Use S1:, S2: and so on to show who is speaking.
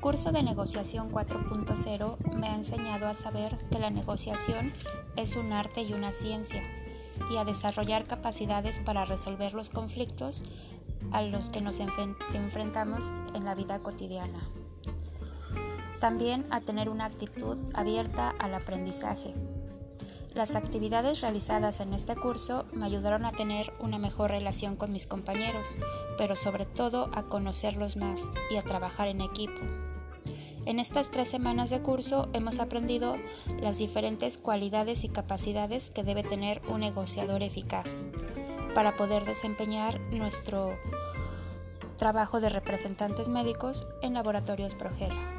S1: curso de negociación 4.0 me ha enseñado a saber que la negociación es un arte y una ciencia y a desarrollar capacidades para resolver los conflictos a los que nos enfrentamos en la vida cotidiana. También a tener una actitud abierta al aprendizaje. Las actividades realizadas en este curso me ayudaron a tener una mejor relación con mis compañeros, pero sobre todo a conocerlos más y a trabajar en equipo. En estas tres semanas de curso hemos aprendido las diferentes cualidades y capacidades que debe tener un negociador eficaz para poder desempeñar nuestro trabajo de representantes médicos en laboratorios Progera.